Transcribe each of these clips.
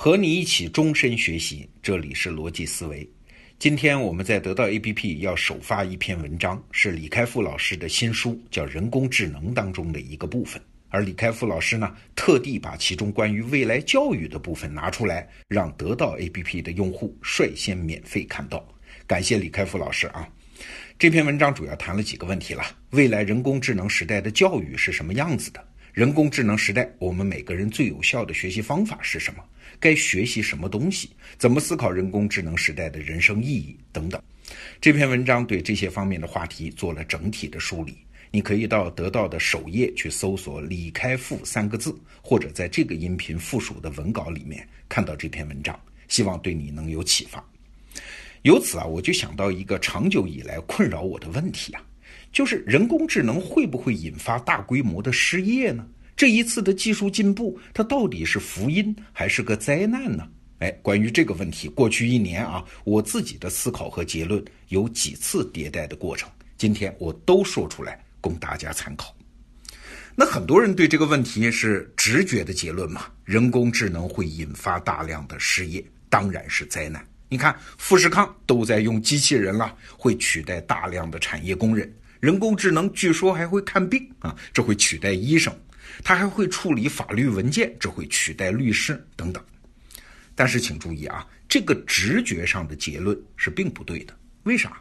和你一起终身学习，这里是逻辑思维。今天我们在得到 APP 要首发一篇文章，是李开复老师的新书，叫《人工智能》当中的一个部分。而李开复老师呢，特地把其中关于未来教育的部分拿出来，让得到 APP 的用户率先免费看到。感谢李开复老师啊！这篇文章主要谈了几个问题了：未来人工智能时代的教育是什么样子的？人工智能时代，我们每个人最有效的学习方法是什么？该学习什么东西？怎么思考人工智能时代的人生意义等等？这篇文章对这些方面的话题做了整体的梳理。你可以到得到的首页去搜索“李开复”三个字，或者在这个音频附属的文稿里面看到这篇文章。希望对你能有启发。由此啊，我就想到一个长久以来困扰我的问题啊。就是人工智能会不会引发大规模的失业呢？这一次的技术进步，它到底是福音还是个灾难呢？哎，关于这个问题，过去一年啊，我自己的思考和结论有几次迭代的过程，今天我都说出来供大家参考。那很多人对这个问题是直觉的结论嘛？人工智能会引发大量的失业，当然是灾难。你看富士康都在用机器人了，会取代大量的产业工人。人工智能据说还会看病啊，这会取代医生；它还会处理法律文件，这会取代律师等等。但是请注意啊，这个直觉上的结论是并不对的。为啥？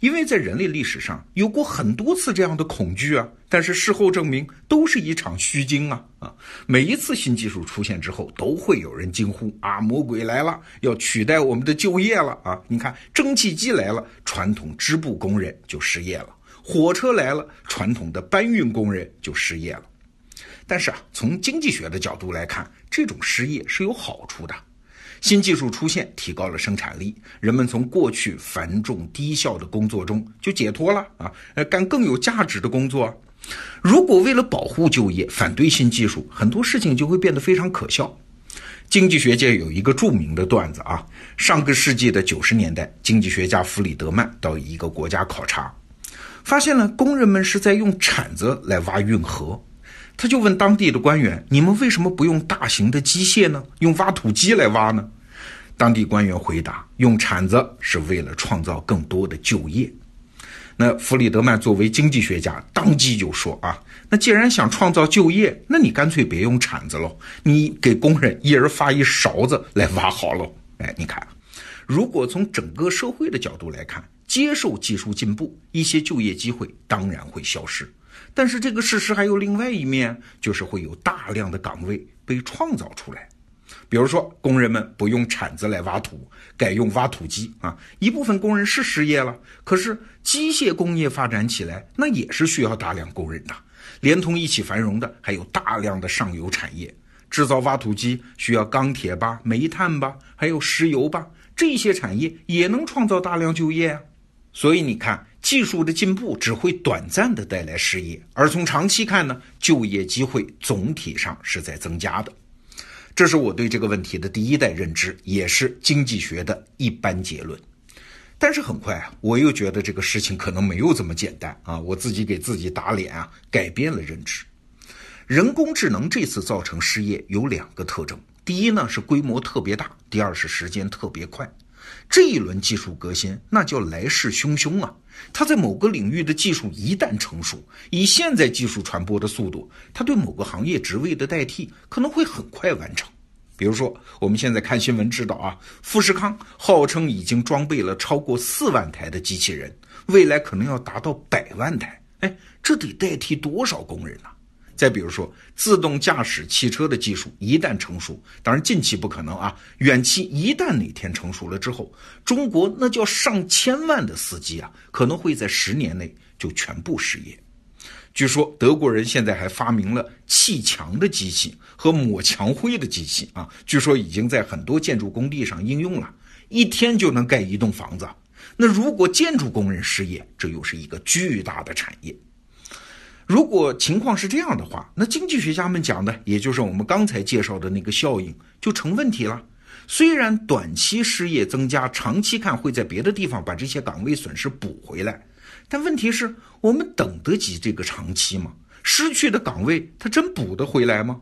因为在人类历史上有过很多次这样的恐惧啊，但是事后证明都是一场虚惊啊啊！每一次新技术出现之后，都会有人惊呼啊，魔鬼来了，要取代我们的就业了啊！你看，蒸汽机来了，传统织布工人就失业了。火车来了，传统的搬运工人就失业了。但是啊，从经济学的角度来看，这种失业是有好处的。新技术出现，提高了生产力，人们从过去繁重低效的工作中就解脱了啊，呃，干更有价值的工作。如果为了保护就业，反对新技术，很多事情就会变得非常可笑。经济学界有一个著名的段子啊，上个世纪的九十年代，经济学家弗里德曼到一个国家考察。发现了工人们是在用铲子来挖运河，他就问当地的官员：“你们为什么不用大型的机械呢？用挖土机来挖呢？”当地官员回答：“用铲子是为了创造更多的就业。”那弗里德曼作为经济学家，当即就说：“啊，那既然想创造就业，那你干脆别用铲子喽，你给工人一人发一勺子来挖好喽。”哎，你看，如果从整个社会的角度来看。接受技术进步，一些就业机会当然会消失，但是这个事实还有另外一面，就是会有大量的岗位被创造出来。比如说，工人们不用铲子来挖土，改用挖土机啊，一部分工人是失业了。可是机械工业发展起来，那也是需要大量工人的。连同一起繁荣的还有大量的上游产业，制造挖土机需要钢铁吧、煤炭吧，还有石油吧，这些产业也能创造大量就业啊。所以你看，技术的进步只会短暂的带来失业，而从长期看呢，就业机会总体上是在增加的。这是我对这个问题的第一代认知，也是经济学的一般结论。但是很快啊，我又觉得这个事情可能没有这么简单啊，我自己给自己打脸啊，改变了认知。人工智能这次造成失业有两个特征，第一呢是规模特别大，第二是时间特别快。这一轮技术革新，那叫来势汹汹啊！它在某个领域的技术一旦成熟，以现在技术传播的速度，它对某个行业职位的代替可能会很快完成。比如说，我们现在看新闻知道啊，富士康号称已经装备了超过四万台的机器人，未来可能要达到百万台。哎，这得代替多少工人呢？再比如说，自动驾驶汽车的技术一旦成熟，当然近期不可能啊，远期一旦哪天成熟了之后，中国那叫上千万的司机啊，可能会在十年内就全部失业。据说德国人现在还发明了砌墙的机器和抹墙灰的机器啊，据说已经在很多建筑工地上应用了，一天就能盖一栋房子。那如果建筑工人失业，这又是一个巨大的产业。如果情况是这样的话，那经济学家们讲的，也就是我们刚才介绍的那个效应，就成问题了。虽然短期失业增加，长期看会在别的地方把这些岗位损失补回来，但问题是，我们等得及这个长期吗？失去的岗位，它真补得回来吗？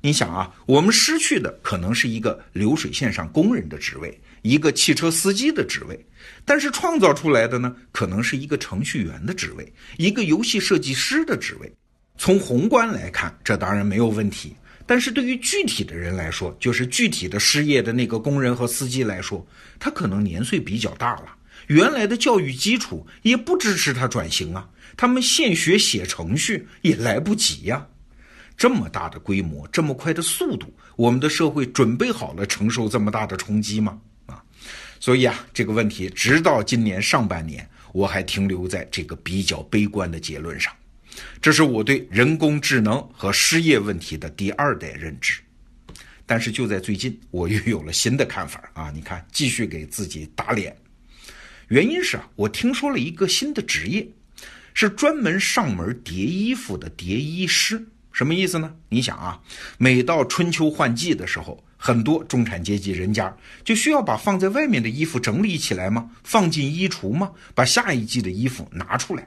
你想啊，我们失去的可能是一个流水线上工人的职位，一个汽车司机的职位，但是创造出来的呢，可能是一个程序员的职位，一个游戏设计师的职位。从宏观来看，这当然没有问题，但是对于具体的人来说，就是具体的失业的那个工人和司机来说，他可能年岁比较大了，原来的教育基础也不支持他转型啊，他们现学写程序也来不及呀。这么大的规模，这么快的速度，我们的社会准备好了承受这么大的冲击吗？啊，所以啊，这个问题直到今年上半年，我还停留在这个比较悲观的结论上。这是我对人工智能和失业问题的第二代认知。但是就在最近，我又有了新的看法啊！你看，继续给自己打脸。原因是啊，我听说了一个新的职业，是专门上门叠衣服的叠衣师。什么意思呢？你想啊，每到春秋换季的时候，很多中产阶级人家就需要把放在外面的衣服整理起来吗？放进衣橱吗？把下一季的衣服拿出来。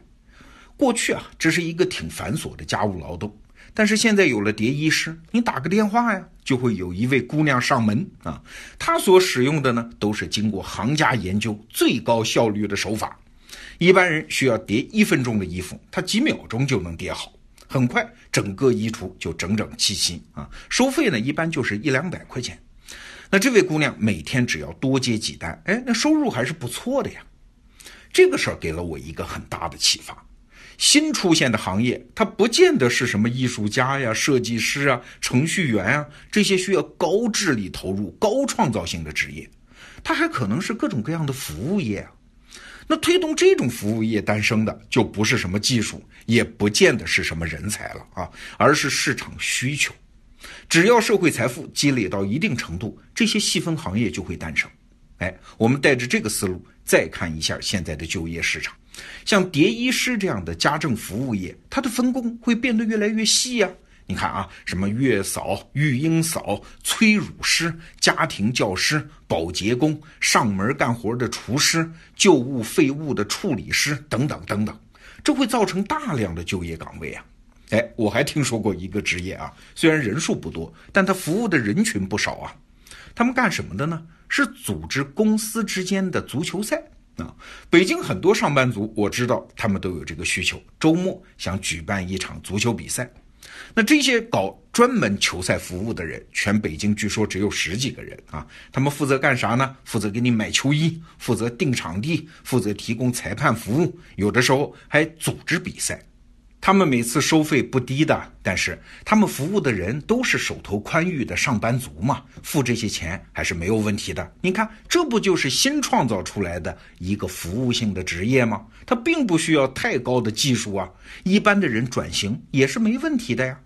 过去啊，这是一个挺繁琐的家务劳动，但是现在有了叠衣师，你打个电话呀，就会有一位姑娘上门啊。她所使用的呢，都是经过行家研究、最高效率的手法。一般人需要叠一分钟的衣服，她几秒钟就能叠好。很快，整个衣橱就整整齐齐啊！收费呢，一般就是一两百块钱。那这位姑娘每天只要多接几单，哎，那收入还是不错的呀。这个事儿给了我一个很大的启发：新出现的行业，它不见得是什么艺术家呀、设计师啊、程序员啊这些需要高智力投入、高创造性的职业，它还可能是各种各样的服务业啊。那推动这种服务业诞生的，就不是什么技术，也不见得是什么人才了啊，而是市场需求。只要社会财富积累到一定程度，这些细分行业就会诞生。哎，我们带着这个思路再看一下现在的就业市场，像叠衣师这样的家政服务业，它的分工会变得越来越细呀。你看啊，什么月嫂、育婴嫂、催乳师、家庭教师、保洁工、上门干活的厨师、旧物废物的处理师等等等等，这会造成大量的就业岗位啊！哎，我还听说过一个职业啊，虽然人数不多，但他服务的人群不少啊。他们干什么的呢？是组织公司之间的足球赛啊。北京很多上班族，我知道他们都有这个需求，周末想举办一场足球比赛。那这些搞专门球赛服务的人，全北京据说只有十几个人啊。他们负责干啥呢？负责给你买球衣，负责订场地，负责提供裁判服务，有的时候还组织比赛。他们每次收费不低的，但是他们服务的人都是手头宽裕的上班族嘛，付这些钱还是没有问题的。你看，这不就是新创造出来的一个服务性的职业吗？它并不需要太高的技术啊，一般的人转型也是没问题的呀。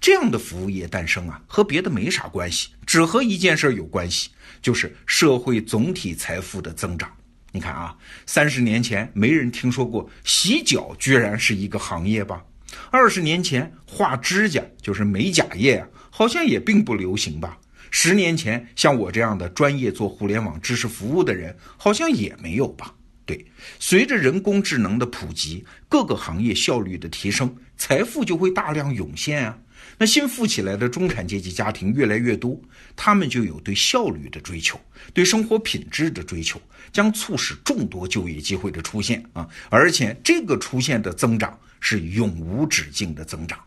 这样的服务业诞生啊，和别的没啥关系，只和一件事有关系，就是社会总体财富的增长。你看啊，三十年前没人听说过洗脚居然是一个行业吧？二十年前画指甲就是美甲业啊，好像也并不流行吧？十年前像我这样的专业做互联网知识服务的人，好像也没有吧？对，随着人工智能的普及，各个行业效率的提升，财富就会大量涌现啊。那新富起来的中产阶级家庭越来越多，他们就有对效率的追求，对生活品质的追求，将促使众多就业机会的出现啊！而且这个出现的增长是永无止境的增长。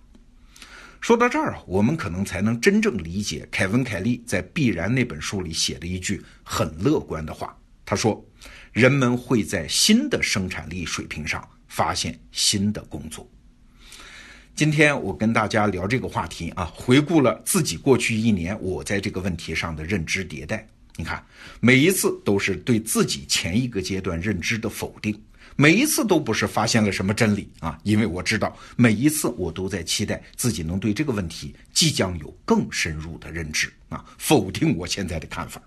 说到这儿啊，我们可能才能真正理解凯文·凯利在《必然》那本书里写的一句很乐观的话。他说：“人们会在新的生产力水平上发现新的工作。”今天我跟大家聊这个话题啊，回顾了自己过去一年我在这个问题上的认知迭代。你看，每一次都是对自己前一个阶段认知的否定，每一次都不是发现了什么真理啊，因为我知道每一次我都在期待自己能对这个问题即将有更深入的认知啊，否定我现在的看法。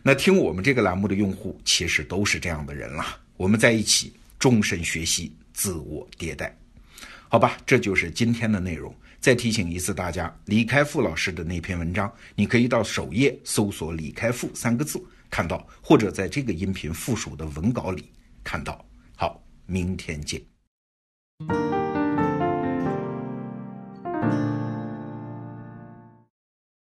那听我们这个栏目的用户其实都是这样的人了，我们在一起终身学习，自我迭代。好吧，这就是今天的内容。再提醒一次大家，李开复老师的那篇文章，你可以到首页搜索“李开复”三个字看到，或者在这个音频附属的文稿里看到。好，明天见。